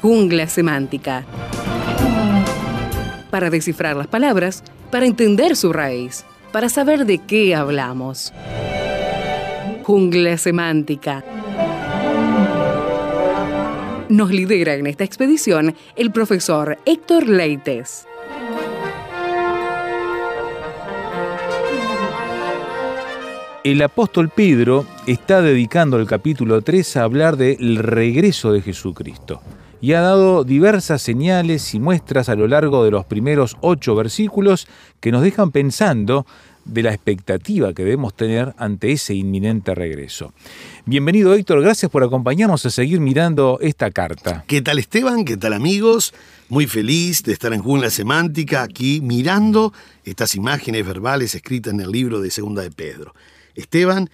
Jungla semántica. Para descifrar las palabras, para entender su raíz, para saber de qué hablamos. Jungla semántica. Nos lidera en esta expedición el profesor Héctor Leites. El apóstol Pedro está dedicando el capítulo 3 a hablar del regreso de Jesucristo y ha dado diversas señales y muestras a lo largo de los primeros ocho versículos que nos dejan pensando de la expectativa que debemos tener ante ese inminente regreso. Bienvenido Héctor, gracias por acompañarnos a seguir mirando esta carta. ¿Qué tal Esteban? ¿Qué tal amigos? Muy feliz de estar en Jungla Semántica aquí mirando estas imágenes verbales escritas en el libro de Segunda de Pedro. Esteban,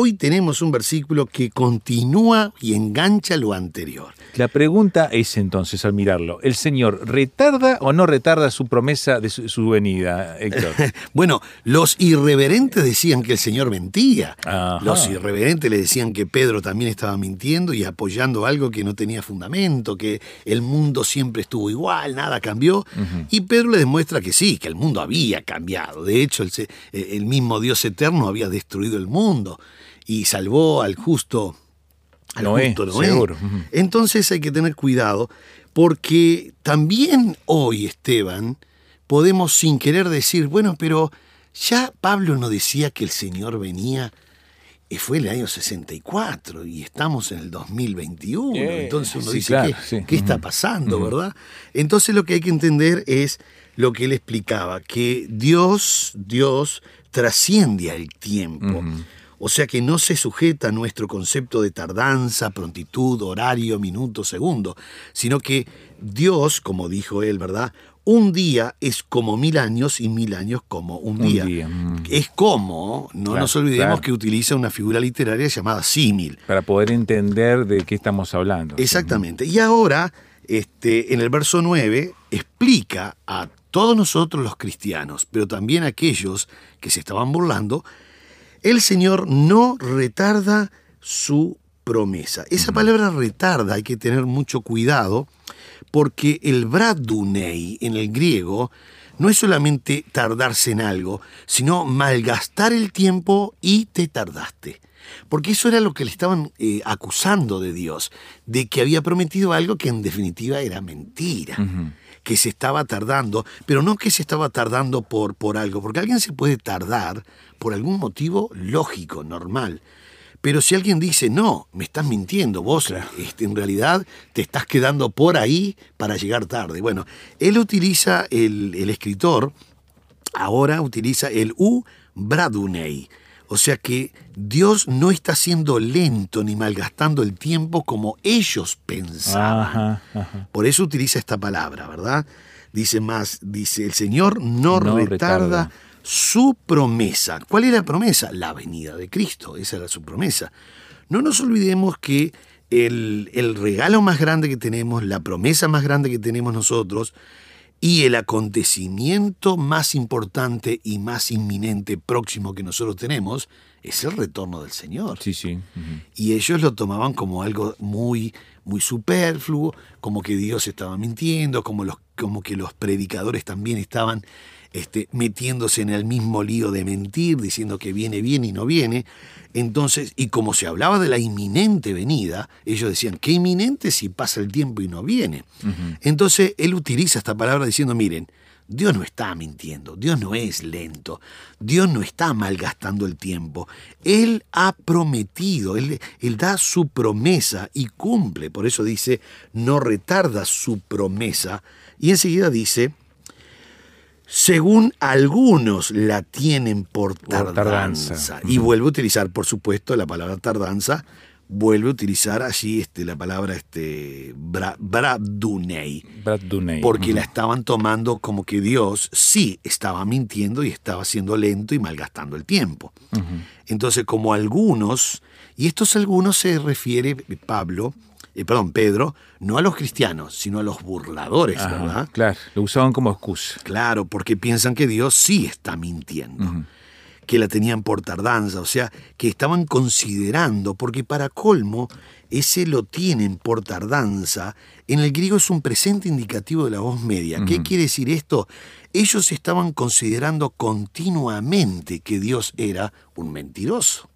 hoy tenemos un versículo que continúa y engancha lo anterior. La pregunta es entonces al mirarlo, ¿el Señor retarda o no retarda su promesa de su, su venida, Héctor? Bueno, los irreverentes decían que el Señor mentía. Ajá. Los irreverentes le decían que Pedro también estaba mintiendo y apoyando algo que no tenía fundamento, que el mundo siempre estuvo igual, nada cambió. Y Pedro le demuestra que sí, que el mundo había cambiado. De hecho, el, eh, el mismo Dios eterno había destruido el mundo y salvó al justo, al Noé, justo Noé. seguro. Entonces hay que tener cuidado porque también hoy, Esteban, podemos sin querer decir, bueno, pero ya Pablo no decía que el Señor venía, y fue el año 64 y estamos en el 2021. Eh, Entonces uno sí, dice, claro, ¿qué, sí. qué está pasando, verdad? Entonces lo que hay que entender es lo que él explicaba, que Dios, Dios trasciende al tiempo. O sea que no se sujeta a nuestro concepto de tardanza, prontitud, horario, minuto, segundo, sino que Dios, como dijo él, ¿verdad? Un día es como mil años y mil años como un Un día. día, mm. Es como, no Claro, nos olvidemos claro. que utiliza una figura literaria llamada símil. Para poder entender de qué estamos hablando. Exactamente. Y ahora, este, en el verso 9, explica a todos nosotros los cristianos, pero también a aquellos que se estaban burlando, el Señor no retarda su promesa. Esa palabra retarda hay que tener mucho cuidado porque el bradunei en el griego no es solamente tardarse en algo, sino malgastar el tiempo y te tardaste. Porque eso era lo que le estaban eh, acusando de Dios, de que había prometido algo que en definitiva era mentira, que se estaba tardando, pero no que se estaba tardando por, por algo, porque alguien se puede tardar por algún motivo lógico, normal. Pero si alguien dice, no, me estás mintiendo, vos este, en realidad te estás quedando por ahí para llegar tarde. Bueno, él utiliza, el, el escritor, ahora utiliza el u bradunei. O sea que Dios no está siendo lento ni malgastando el tiempo como ellos pensaban. Ajá, ajá. Por eso utiliza esta palabra, ¿verdad? Dice más, dice, el Señor no, No retarda, retarda. su promesa. ¿Cuál era la promesa? La venida de Cristo, esa era su promesa. No nos olvidemos que el, el regalo más grande que tenemos, la promesa más grande que tenemos nosotros, y el acontecimiento más importante y más inminente próximo que nosotros tenemos es el retorno del Señor. Sí, sí. Y ellos lo tomaban como algo muy, muy superfluo, como que Dios estaba mintiendo, como, los, como que los predicadores también estaban este, metiéndose en el mismo lío de mentir, diciendo que viene, viene y no viene. Entonces, y como se hablaba de la inminente venida, ellos decían, ¿qué inminente si pasa el tiempo y no viene? Entonces, él utiliza esta palabra diciendo, miren, Dios no está mintiendo, Dios no es lento, Dios no está malgastando el tiempo. Él ha prometido, él, él da su promesa y cumple. Por eso dice, no retarda su promesa. Y enseguida dice, según algunos la tienen por tardanza. tardanza. Y vuelve a utilizar, por supuesto, la palabra tardanza vuelve a utilizar allí este, la palabra este, bra, Brad Duney. porque la estaban tomando como que Dios sí estaba mintiendo y estaba siendo lento y malgastando el tiempo. Entonces, como algunos, y estos algunos se refiere Pablo, eh, perdón, Pedro, no a los cristianos, sino a los burladores, Ajá, ¿verdad? Claro, lo usaban como excusa. Claro, porque piensan que Dios sí está mintiendo, que la tenían por tardanza, o sea, que estaban considerando, porque para colmo, ese lo tienen por tardanza, en el griego es un presente indicativo de la voz media. ¿Qué quiere decir esto? Ellos estaban considerando continuamente que Dios era un mentiroso.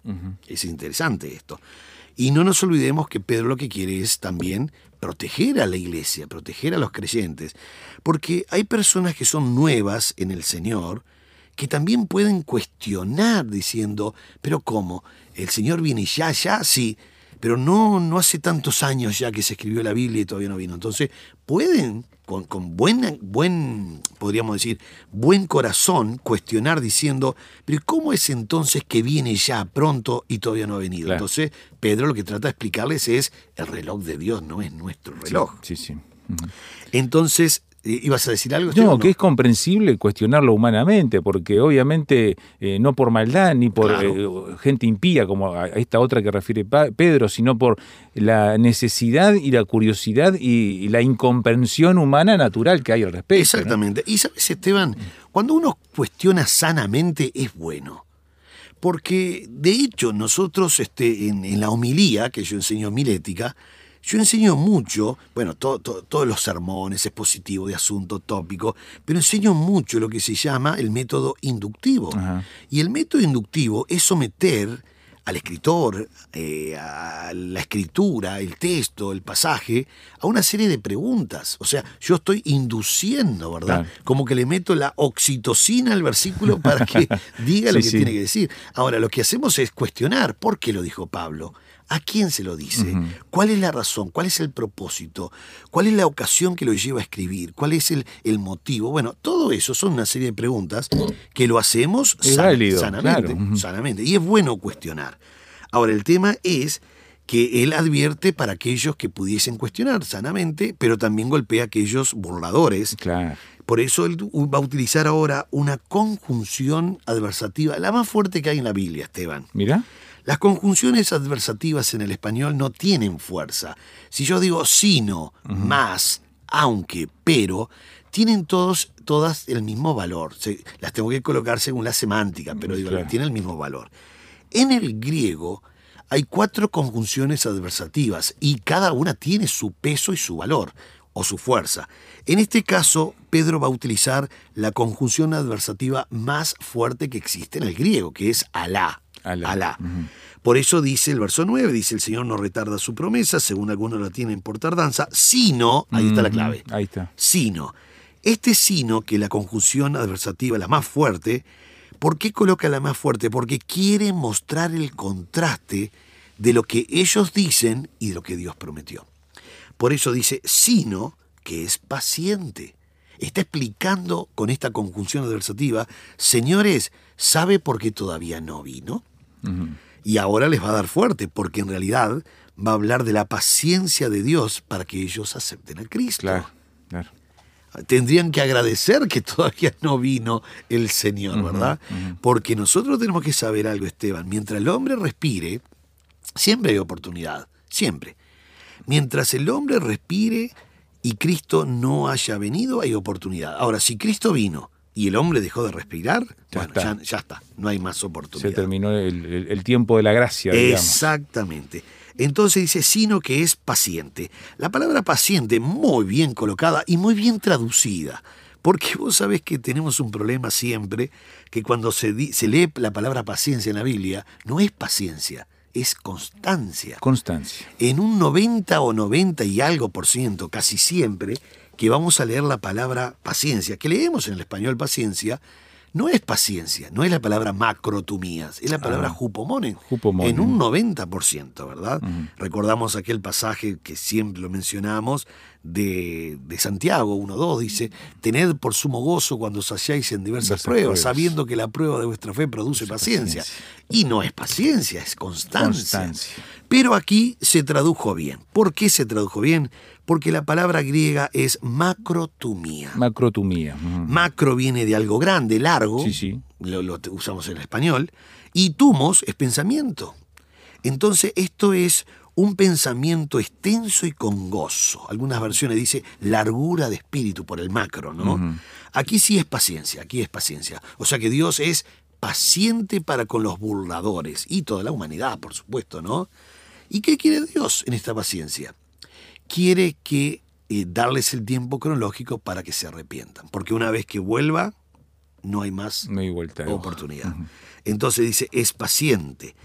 Es interesante esto. Y no nos olvidemos que Pedro lo que quiere es también proteger a la iglesia, proteger a los creyentes, porque hay personas que son nuevas en el Señor que también pueden cuestionar diciendo, pero ¿cómo? ¿El Señor viene ya, ya? Sí, pero no, no hace tantos años ya que se escribió la Biblia y todavía no vino. Entonces, pueden con, con buena- buen, podríamos decir, buen corazón cuestionar diciendo, pero ¿cómo es entonces que viene ya pronto y todavía no ha venido? Claro. Entonces, Pedro lo que trata de explicarles es, el reloj de Dios no es nuestro reloj. Sí, sí. Entonces, ¿ibas a decir algo? No, que es comprensible cuestionarlo humanamente, porque obviamente eh, no por maldad ni por Claro. eh, gente impía, como a esta otra que refiere Pedro, sino por la necesidad y la curiosidad y, y la incomprensión humana natural que hay al respecto. ¿no? Exactamente. Y sabes, Esteban, cuando uno cuestiona sanamente es bueno. Porque, de hecho, nosotros este, en, en la homilía, que yo enseño milética, yo enseño mucho, bueno, to- to- todos los sermones expositivos de asunto tópico, pero enseño mucho lo que se llama el método inductivo. Ajá. Y el método inductivo es someter al escritor, eh, a la escritura, el texto, el pasaje, a una serie de preguntas. O sea, yo estoy induciendo, ¿verdad? Claro. Como que le meto la oxitocina al versículo para que diga lo que sí. tiene que decir. Ahora, lo que hacemos es cuestionar por qué lo dijo Pablo. ¿A quién se lo dice? ¿Cuál es la razón? ¿Cuál es el propósito? ¿Cuál es la ocasión que lo lleva a escribir? ¿Cuál es el, el motivo? Bueno, todo eso son una serie de preguntas que lo hacemos Es san- válido, sanamente, claro. Ujú. sanamente. Y es bueno cuestionar. Ahora, el tema es que él advierte para aquellos que pudiesen cuestionar sanamente, pero también golpea a aquellos burladores. Claro. Por eso él va a utilizar ahora una conjunción adversativa, la más fuerte que hay en la Biblia, Esteban. Mira. Las conjunciones adversativas en el español no tienen fuerza. Si yo digo sino, más, aunque, pero, tienen todos, todas el mismo valor. Se- las tengo que colocar según la semántica, pero digo, Claro. tienen el mismo valor. En el griego hay cuatro conjunciones adversativas y cada una tiene su peso y su valor o su fuerza. En este caso, Pedro va a utilizar la conjunción adversativa más fuerte que existe en el griego, que es alá. Alá. Por eso dice el verso 9, dice el Señor no retarda su promesa, según algunos la tienen por tardanza, sino, ahí está la clave, Ahí está. sino. Este sino, que la conjunción adversativa, la más fuerte, ¿por qué coloca la más fuerte? Porque quiere mostrar el contraste de lo que ellos dicen y de lo que Dios prometió. Por eso dice sino, que es paciente. Está explicando con esta conjunción adversativa, señores, ¿sabe por qué todavía no vino? Y ahora les va a dar fuerte, porque en realidad va a hablar de la paciencia de Dios para que ellos acepten a Cristo. Claro, claro. Tendrían que agradecer que todavía no vino el Señor, ¿verdad? Porque nosotros tenemos que saber algo, Esteban. Mientras el hombre respire, siempre hay oportunidad, siempre. Mientras el hombre respire y Cristo no haya venido, hay oportunidad. Ahora, si Cristo vino y el hombre dejó de respirar, Ya bueno, está. ya, ya está, no hay más oportunidad. Se terminó el, el- el tiempo de la gracia, digamos. Exactamente. Entonces dice, sino que es paciente. La palabra paciente muy bien colocada y muy bien traducida. Porque vos sabés que tenemos un problema siempre, que cuando se, di- se lee la palabra paciencia en la Biblia, no es paciencia, es constancia. Constancia. En un 90 o 90 y algo por ciento, casi siempre, que vamos a leer la palabra paciencia, que leemos en el español paciencia, no es paciencia, no es la palabra macrotumías, es la palabra Ah. jupomonen. Jupomonen. En un 90%, ¿verdad? Recordamos aquel pasaje que siempre lo mencionamos de, de Santiago 1.2 dice, tened por sumo gozo cuando os halláis en diversas pruebas, pruebas. sabiendo que la prueba de vuestra fe produce paciencia. Y no es paciencia, es constancia. Constancia. Pero aquí se tradujo bien. ¿Por qué se tradujo bien? Porque la palabra griega es macrotumía. Macrotumía. Macro viene de algo grande, largo, Sí, sí. lo, lo usamos en español, y tumos es pensamiento. Entonces esto es un pensamiento extenso y con gozo. Algunas versiones dice largura de espíritu por el macro, ¿no? Aquí sí es paciencia, aquí es paciencia. O sea que Dios es paciente para con los burladores y toda la humanidad, por supuesto, ¿no? ¿Y qué quiere Dios en esta paciencia? Quiere que eh, darles el tiempo cronológico para que se arrepientan, porque una vez que vuelva no hay más No hay vuelta de hoja. oportunidad. Entonces dice, es paciente.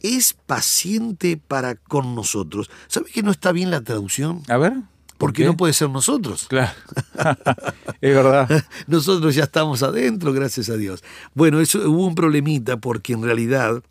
Es paciente para con nosotros. ¿Sabes que no está bien la traducción? A ver. ¿por Porque qué? no puede ser nosotros. Claro. es verdad. Nosotros ya estamos adentro, gracias a Dios. Bueno, eso hubo un problemita porque en realidad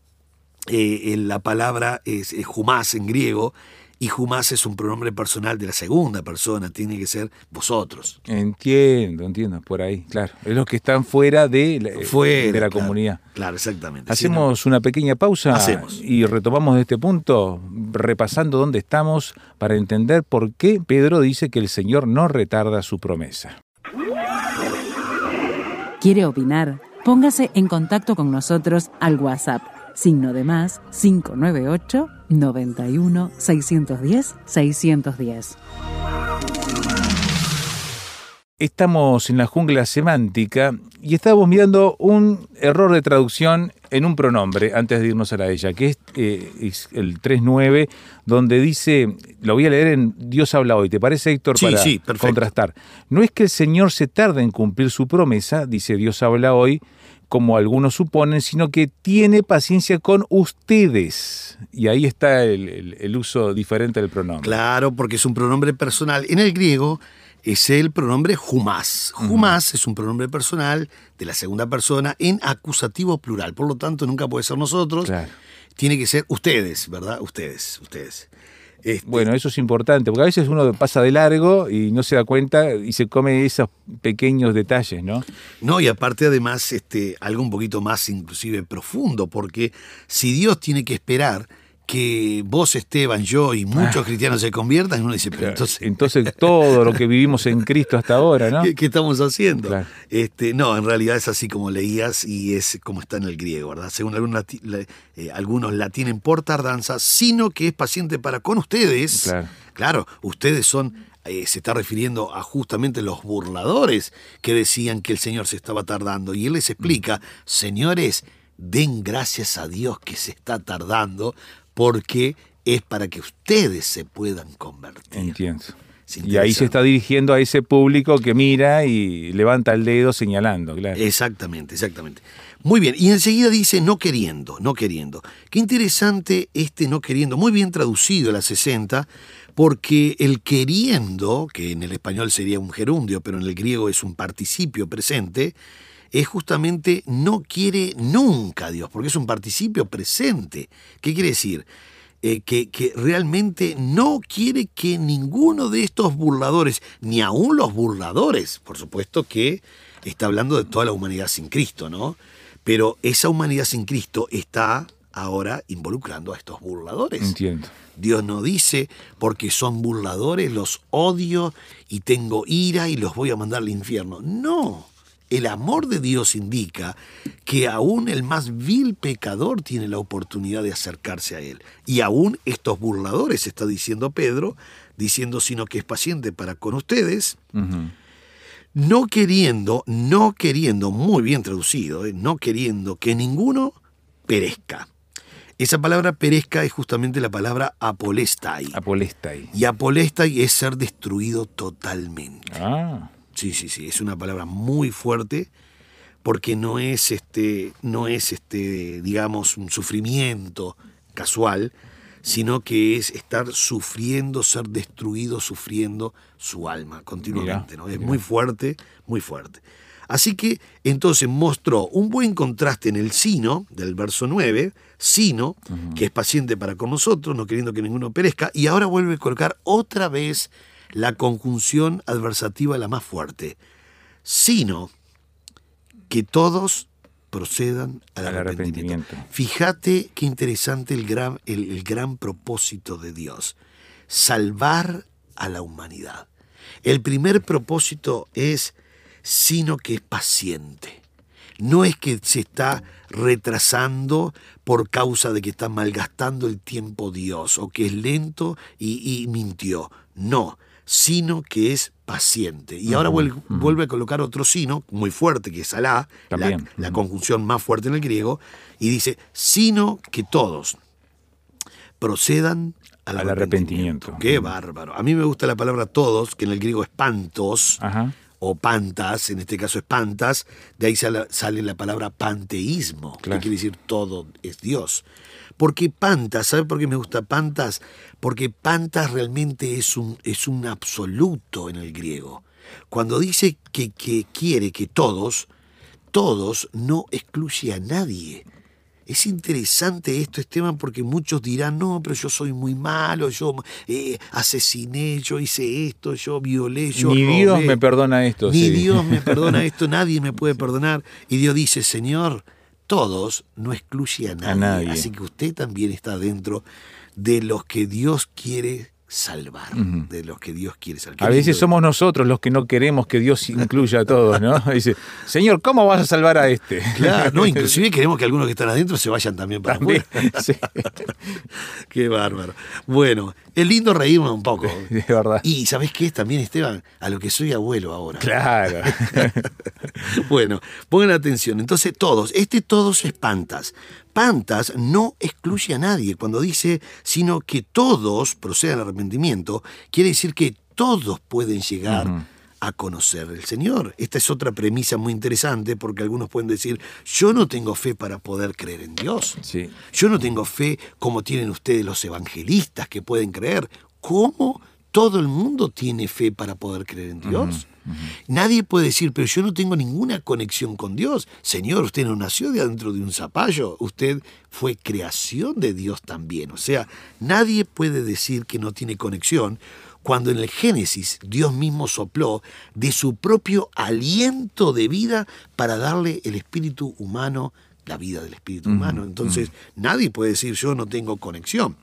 eh, en la palabra es, es Jumás en griego y Jumás es un pronombre personal de la segunda persona, tiene que ser vosotros. Entiendo, entiendo, por ahí, claro. Es los que están fuera de la, Fuera, de la claro. comunidad. Claro, exactamente. Hacemos una pequeña pausa Hacemos. y retomamos de este punto, repasando dónde estamos para entender por qué Pedro dice que el Señor no retarda su promesa. ¿Quiere opinar? Póngase en contacto con nosotros al WhatsApp, signo de más 598 91 610 610. Estamos en la jungla semántica y estábamos mirando un error de traducción en un pronombre antes de irnos a la ella, que es, eh, es el 3.9, donde dice, lo voy a leer en Dios habla hoy, ¿te parece Héctor? Sí, para sí, perfecto. contrastar. No es que el Señor se tarde en cumplir su promesa, dice Dios habla hoy, como algunos suponen, sino que tiene paciencia con ustedes. Y ahí está el, el- el uso diferente del pronombre. Claro, porque es un pronombre personal. En el griego es el pronombre humás. Humás es un pronombre personal de la segunda persona en acusativo plural. Por lo tanto, nunca puede ser nosotros. Claro. Tiene que ser ustedes, ¿verdad? Ustedes, ustedes. Este, Bueno, eso es importante, porque a veces uno pasa de largo y no se da cuenta y se come esos pequeños detalles, ¿no? No, y aparte además este, algo un poquito más inclusive profundo, porque si Dios tiene que esperar que vos, Esteban, yo y muchos cristianos se conviertan, uno dice, pero entonces, Entonces todo lo que vivimos en Cristo hasta ahora, ¿no? ¿qué, qué estamos haciendo? Claro. Este, no, en realidad es así como leías y es como está en el griego, ¿verdad? Según algunos, eh, algunos la tienen por tardanza, sino que es paciente para con ustedes. Claro. Claro, ustedes son, eh, se está refiriendo a justamente los burladores que decían que el Señor se estaba tardando. Y Él les explica, señores, den gracias a Dios que se está tardando porque es para que ustedes se puedan convertir. Entiendo. Y ahí se está dirigiendo a ese público que mira y levanta el dedo señalando, claro. Exactamente, exactamente. Muy bien, y enseguida dice no queriendo, no queriendo. Qué interesante este no queriendo, muy bien traducido a la 60, porque el queriendo, que en el español sería un gerundio, pero en el griego es un participio presente, es justamente no quiere nunca Dios, porque es un participio presente. ¿Qué quiere decir? Eh, que, que realmente no quiere que ninguno de estos burladores, ni aun los burladores, por supuesto que está hablando de toda la humanidad sin Cristo, ¿no? Pero esa humanidad sin Cristo está ahora involucrando a estos burladores. Entiendo. Dios no dice, porque son burladores, los odio y tengo ira y los voy a mandar al infierno. No, el amor de Dios indica que aún el más vil pecador tiene la oportunidad de acercarse a Él. Y aún estos burladores, está diciendo Pedro, diciendo sino que es paciente para con ustedes, no queriendo, no queriendo, muy bien traducido, ¿eh? no queriendo que ninguno perezca. Esa palabra perezca es justamente la palabra apolestai. Apolestai. Y apolestai es ser destruido totalmente. Ah, Sí, sí, sí, es una palabra muy fuerte porque no es este, no es este, digamos, un sufrimiento casual, sino que es estar sufriendo, ser destruido, sufriendo su alma continuamente. ¿no? Es muy fuerte, muy fuerte. Así que entonces mostró un buen contraste en el sino del verso 9, sino, que es paciente para con nosotros, no queriendo que ninguno perezca, y ahora vuelve a colocar otra vez la conjunción adversativa la más fuerte, sino que todos procedan al, Al arrepentimiento. arrepentimiento. Fíjate qué interesante el gran, el- el gran propósito de Dios, salvar a la humanidad. El primer propósito es, sino que es paciente. No es que se está retrasando por causa de que está malgastando el tiempo Dios o que es lento y, y mintió. No, sino que es paciente. Y ahora vuelve, vuelve a colocar otro sino muy fuerte, que es Alá, la, conjunción más fuerte en el griego, y dice, sino que todos procedan al, Al arrepentimiento. arrepentimiento. Qué bárbaro. A mí me gusta la palabra todos, que en el griego es pantos, Ajá. o pantas, en este caso es pantas, de ahí sale, sale la palabra panteísmo, Claro. que quiere decir todo es Dios. Porque pantas, ¿sabe por qué me gusta pantas? Porque pantas realmente es un, es un absoluto en el griego. Cuando dice que, que quiere que todos, todos no excluye a nadie. Es interesante esto, Esteban, porque muchos dirán, no, pero yo soy muy malo, yo eh, asesiné, yo hice esto, yo violé, yo Ni Dios robé". me perdona esto. Ni sí. Dios me perdona esto, nadie me puede perdonar. Y Dios dice, Señor, todos no excluye a nadie. nadie. Así que usted también está dentro de los que Dios quiere salvar. De los que Dios quiere salvar. A veces somos nosotros los que no queremos que Dios incluya a todos, ¿no? Dice, Señor, ¿cómo vas a salvar a este? Claro, no, inclusive queremos que algunos que están adentro se vayan también para También, afuera. sí, Qué bárbaro. Bueno, es lindo reírme un poco. de verdad. Y ¿sabés qué es también, Esteban? A lo que soy abuelo ahora. Claro. bueno, pongan atención. Entonces, todos, este todos es pantas. No excluye a nadie cuando dice, sino que todos procedan al arrepentimiento, quiere decir que todos pueden llegar a conocer al Señor. Esta es otra premisa muy interesante porque algunos pueden decir, yo no tengo fe para poder creer en Dios. Sí. Yo no tengo fe como tienen ustedes los evangelistas que pueden creer. ¿Cómo todo el mundo tiene fe para poder creer en Dios? Nadie puede decir, pero yo no tengo ninguna conexión con Dios. Señor, usted no nació de adentro de un zapallo, usted fue creación de Dios también. O sea, nadie puede decir que no tiene conexión cuando en el Génesis Dios mismo sopló de su propio aliento de vida para darle el espíritu humano, la vida del espíritu humano. Entonces, nadie puede decir yo no tengo conexión.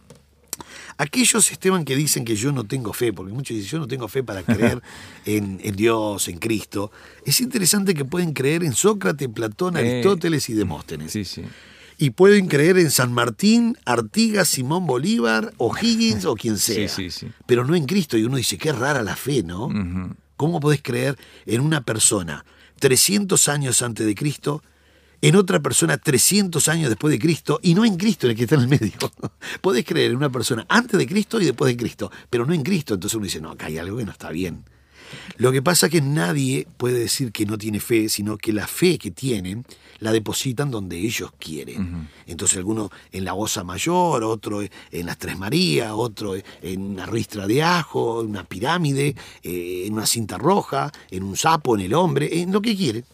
Aquellos, Esteban, que dicen que yo no tengo fe, porque muchos dicen yo no tengo fe para creer en, en Dios, en Cristo, es interesante que pueden creer en Sócrates, Platón, Aristóteles y Demóstenes. Sí, sí. Y pueden creer en San Martín, Artigas, Simón Bolívar, o Higgins o quien sea. Sí. Pero no en Cristo. Y uno dice, qué rara la fe, ¿no? ¿Cómo podés creer en una persona 300 años antes de Cristo, en otra persona 300 años después de Cristo, y no en Cristo, en el que está en el medio? podés creer en una persona antes de Cristo y después de Cristo, pero no en Cristo. Entonces uno dice, no, acá hay algo que no está bien. Lo que pasa es que nadie puede decir que no tiene fe, sino que la fe que tienen la depositan donde ellos quieren. Entonces alguno en la Osa Mayor, otro en las Tres Marías, otro en una ristra de ajo, en una pirámide, eh, en una cinta roja, en un sapo, en el hombre, en lo que quieren.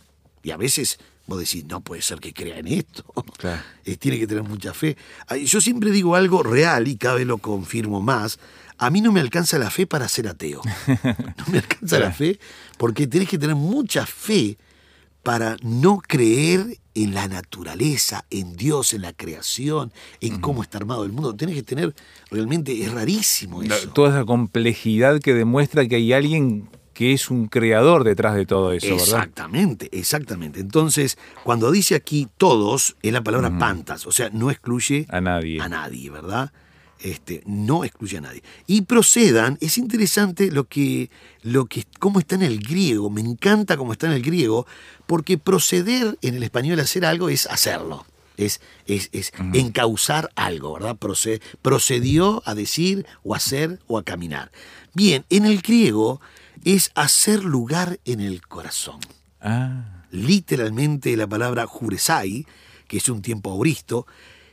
Y a veces vos decís, no puede ser que crea en esto. Claro. Eh, tiene que tener mucha fe. Ay, Yo siempre digo algo real y cada vez lo confirmo más. A mí no me alcanza la fe para ser ateo. No me alcanza la fe porque tenés que tener mucha fe para no creer en la naturaleza, en Dios, en la creación, en cómo está armado el mundo. Tenés que tener, realmente, es rarísimo La- eso. Toda esa complejidad que demuestra que hay alguien que es un creador detrás de todo eso, ¿verdad? Exactamente, exactamente. Entonces, cuando dice aquí todos, es la palabra pantas, o sea, no excluye A nadie. a nadie, ¿verdad? Este, no excluye a nadie. Y procedan, es interesante lo que, lo que, cómo está en el griego, me encanta cómo está en el griego, porque proceder en el español, hacer algo, es hacerlo. Es, es, es encauzar algo, ¿verdad? Proce- procedió a decir o hacer o a caminar. Bien, en el griego es hacer lugar en el corazón Ah, literalmente la palabra juresai, que es un tiempo auristo,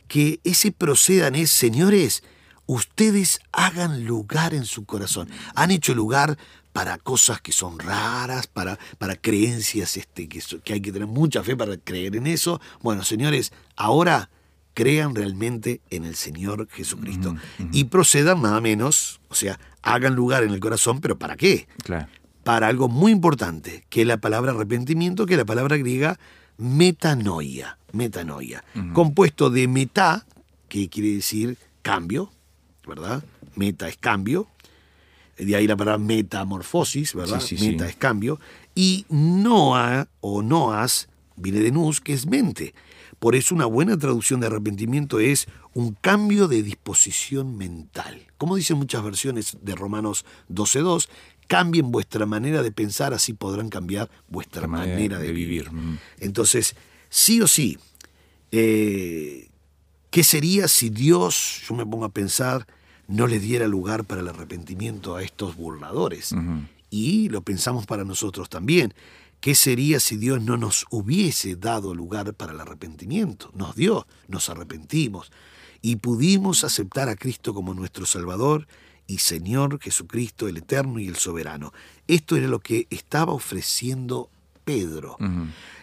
que ese procedan es, señores, ustedes hagan lugar en su corazón. Han hecho lugar para cosas que son raras, para, para creencias este, que, que hay que tener mucha fe para creer en eso. Bueno, señores, ahora crean realmente en el Señor Jesucristo. Y procedan nada menos, o sea, hagan lugar en el corazón, pero ¿para qué? Claro. Para algo muy importante, que es la palabra arrepentimiento, que es la palabra griega metanoia. Metanoia. Compuesto de meta, que quiere decir cambio, ¿verdad? Meta es cambio. De ahí la palabra metamorfosis, ¿verdad? Sí, sí, sí. meta es cambio. Y noa o noas viene de nous, que es mente. Por eso una buena traducción de arrepentimiento es un cambio de disposición mental. Como dicen muchas versiones de Romanos 12.2, cambien vuestra manera de pensar, así podrán cambiar vuestra manera manera, de, de vivir. vivir. Mm. Entonces, sí o sí, eh, ¿qué sería si Dios, yo me pongo a pensar, no le diera lugar para el arrepentimiento a estos burladores? Y lo pensamos para nosotros también. ¿Qué sería si Dios no nos hubiese dado lugar para el arrepentimiento? Nos dio, nos arrepentimos y pudimos aceptar a Cristo como nuestro Salvador y Señor Jesucristo, el Eterno y el Soberano. Esto era lo que estaba ofreciendo Pedro.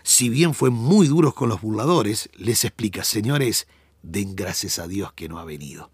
Si bien fue muy duros con los burladores, les explica, señores, den gracias a Dios que no ha venido.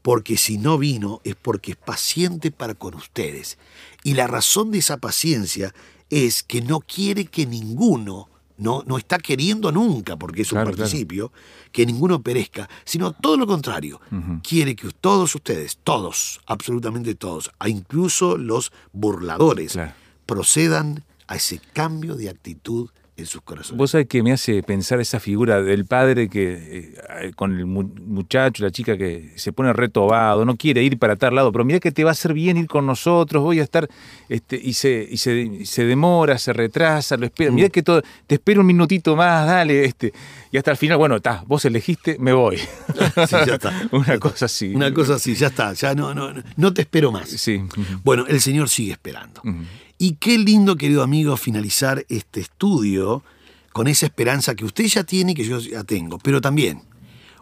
Porque si no vino es porque es paciente para con ustedes. Y la razón de esa paciencia es que no quiere que ninguno, no, no está queriendo nunca, porque es un Claro, claro. participio, que ninguno perezca, sino todo lo contrario. Quiere que todos ustedes, todos, absolutamente todos, incluso los burladores, Claro. procedan a ese cambio de actitud en sus corazones. Vos sabés que me hace pensar esa figura del padre que eh, con el mu- muchacho, la chica que se pone retobado, no quiere ir para tal lado, pero mira que te va a hacer bien ir con nosotros, voy a estar, este, y se, y se, y se demora, se retrasa, lo espera, mira que todo, te espero un minutito más, dale, este, y hasta el final, bueno, está, vos elegiste, me voy. Sí, ya está. Una cosa así. Una cosa así, ya está, ya no, no, no, no te espero más. Sí. Bueno, el Señor sigue esperando. Ujú. Y qué lindo, querido amigo, finalizar este estudio con esa esperanza que usted ya tiene y que yo ya tengo, pero también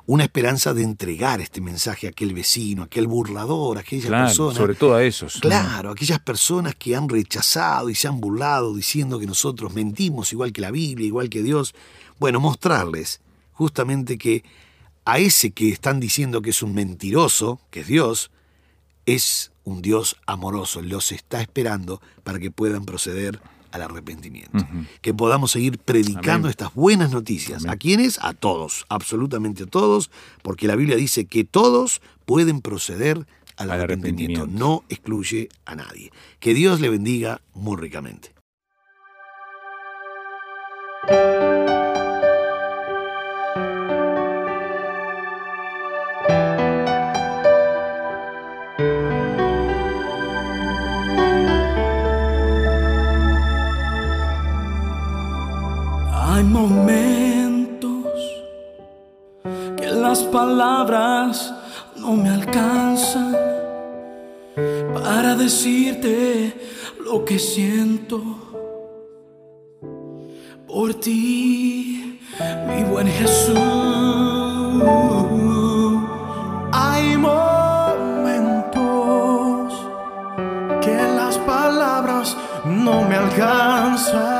una esperanza de entregar este mensaje a aquel vecino, a aquel burlador, a aquella Claro, persona. sobre todo a esos. Claro, aquellas personas que han rechazado y se han burlado diciendo que nosotros mentimos igual que la Biblia, igual que Dios. Bueno, mostrarles justamente que a ese que están diciendo que es un mentiroso, que es Dios, es un Dios amoroso, los está esperando para que puedan proceder al arrepentimiento. Que podamos seguir predicando Amén. estas buenas noticias. ¿A quiénes? A todos, absolutamente a todos, porque la Biblia dice que todos pueden proceder al, Al arrepentimiento. arrepentimiento. No excluye a nadie. Que Dios le bendiga muy ricamente. Decirte lo que siento por ti, mi buen Jesús. Hay momentos que las palabras no me alcanzan